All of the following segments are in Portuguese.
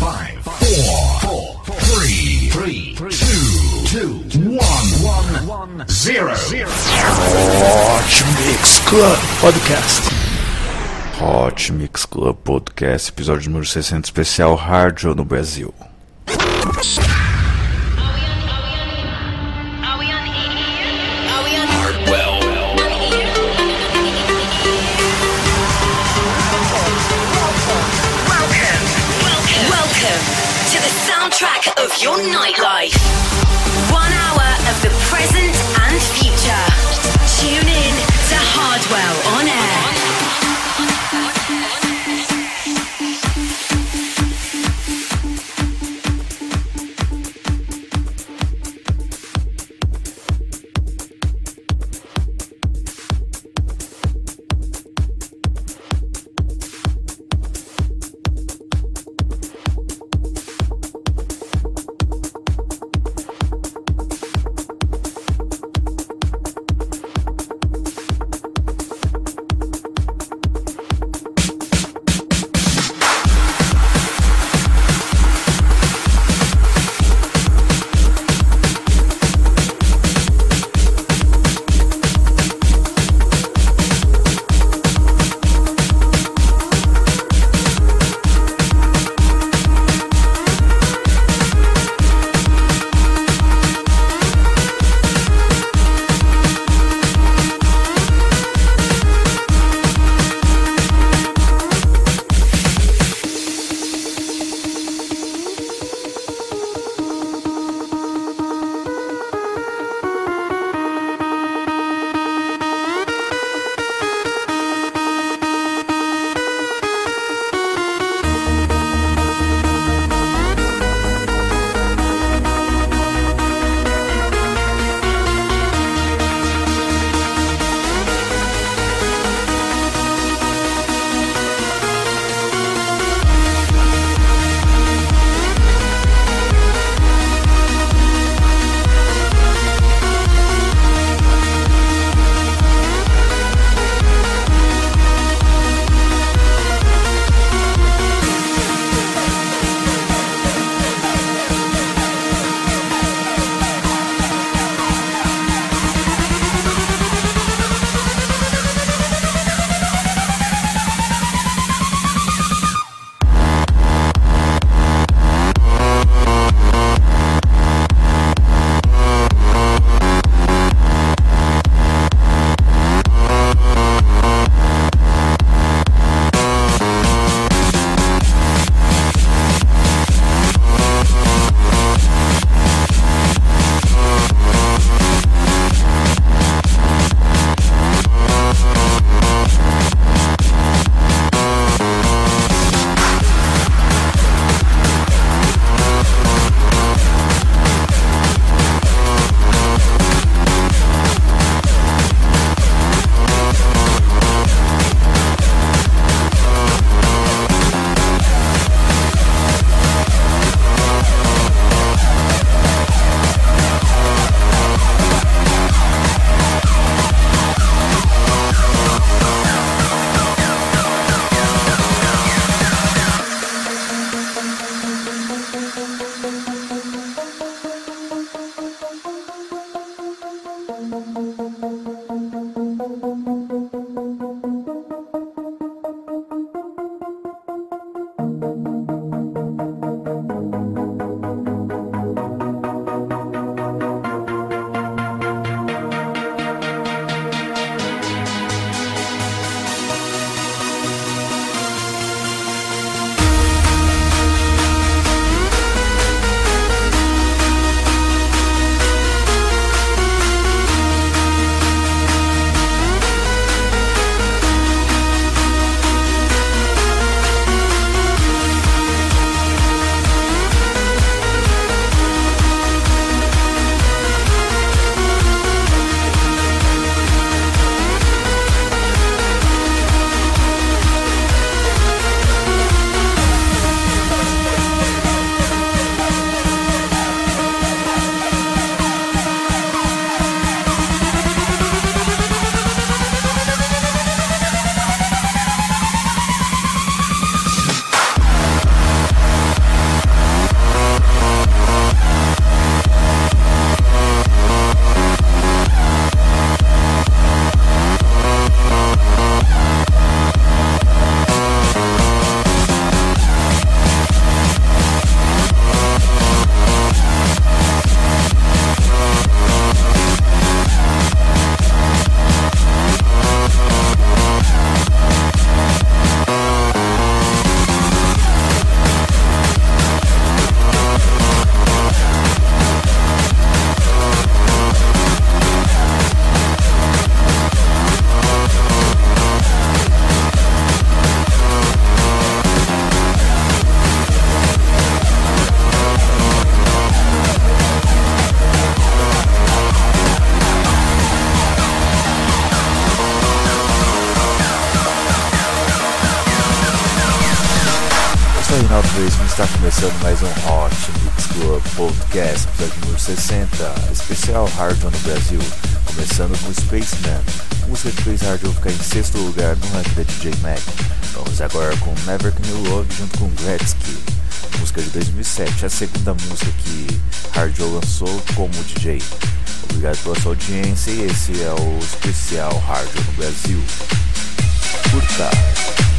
five, four, four, three, three, two, two, one, one, zero. Hot Mix Club Podcast. Hot Mix Club Podcast, episódio número 60, especial Hard no Brasil. Your nightlife. Começando mais um Hot Mix Club Podcast, episódio número 60, especial Hard no Brasil, começando com Spaceman, música que fez Hard ficar em sexto lugar no ranking da DJ Mag. Vamos agora com Never Can You Love junto com Gretzky, música de 2007, a segunda música que Hard lançou como DJ. Obrigado pela sua audiência e esse é o especial Hard no Brasil. Curta!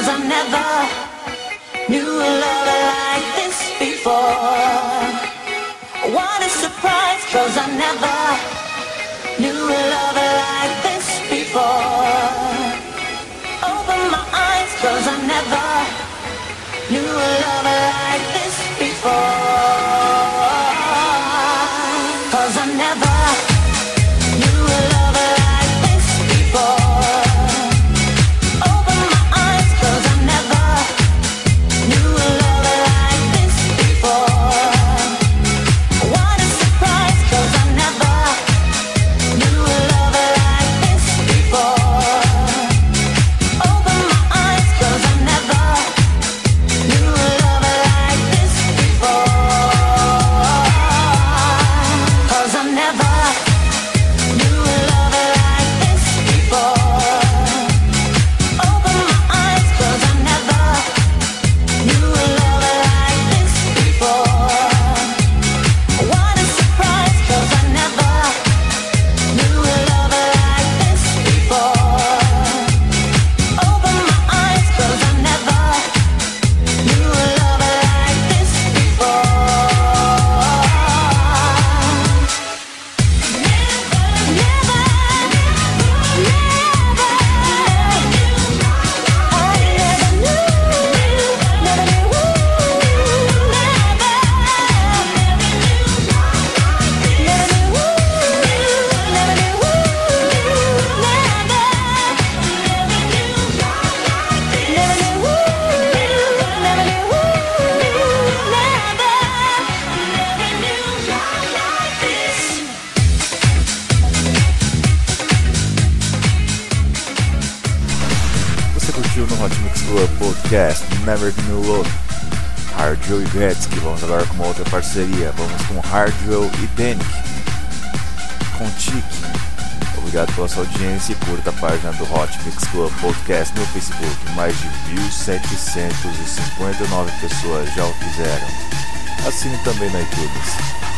Cause I never knew a love like this before. What a surprise, cause I never knew a love like this before. Open my eyes, cause I never knew a love like this before. Club Podcast Never New Look. Hardwell e Gretzky, vamos agora com uma outra parceria. Vamos com Hardwell e Denick. Com Tiki. Obrigado pela sua audiência e curta a página do Hot Mix Club Podcast no Facebook. Mais de 1.759 pessoas já o fizeram. Assine também no iTunes.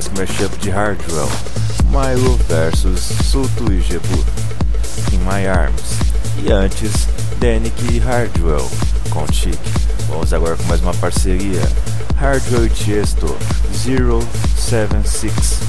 Podcast Mashup de Hardwell, Milo vs Suto e Jebu, In My Arms. E antes, Danik e Hardwell, com Chic. Vamos agora com mais uma parceria, Hardwell e Tiesto, 076.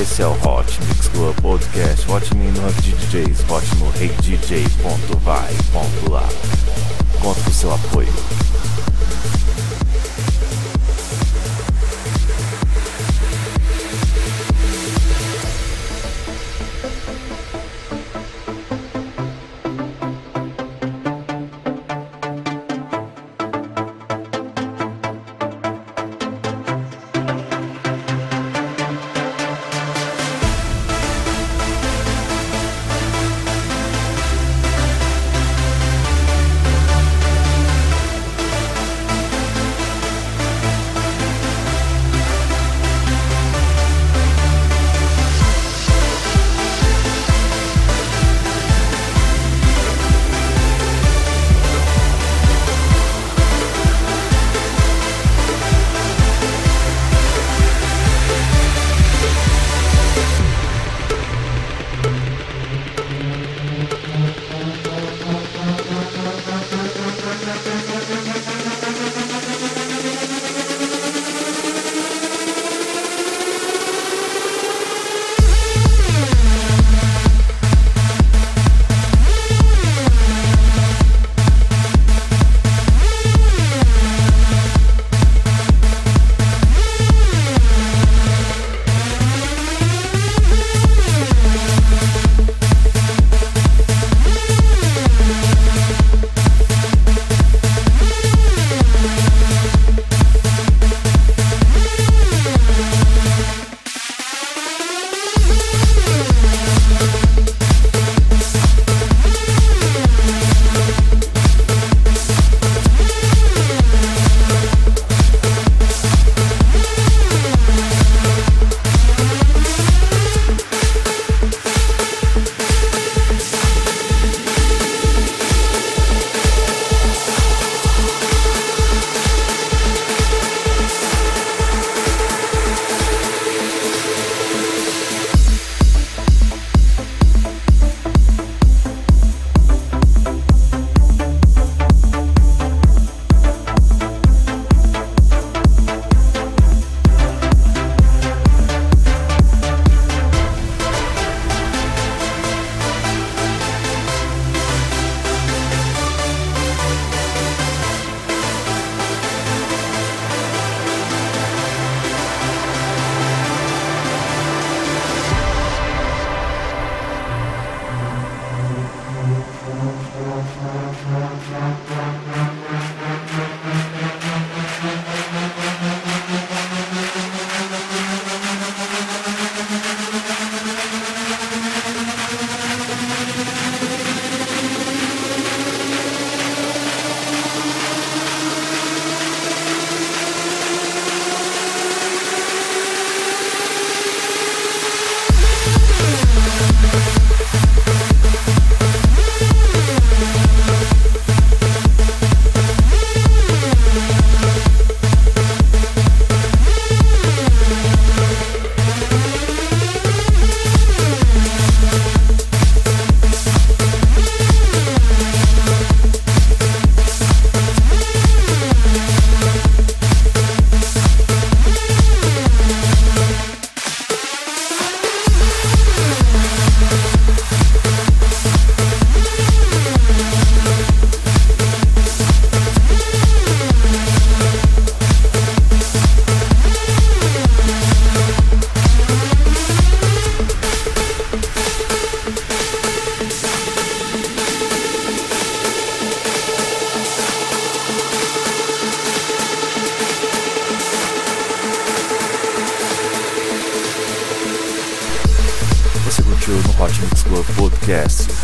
Esse é o Hot Mix Club Podcast. Hot no DJs, hot no reidj.vai.lá. Conto com seu apoio.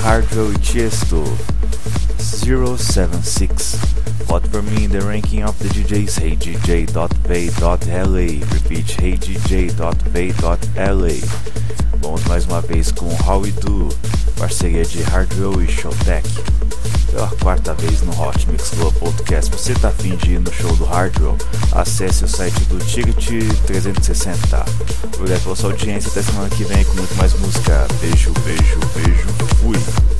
Hardwell Tiesto 076 Vote for me in the ranking of the DJs heydj.vay.la Repeat heydj.vay.la Vamos mais uma vez com How We Do, parceria de Hardwell e Showtech. Pela quarta vez no Hot Mix Club Podcast. Você tá afim de ir no show do Hard Rock? Acesse o site do Ticket 360. Obrigado pela sua audiência. Até semana que vem com muito mais música. Beijo, beijo, beijo. Fui.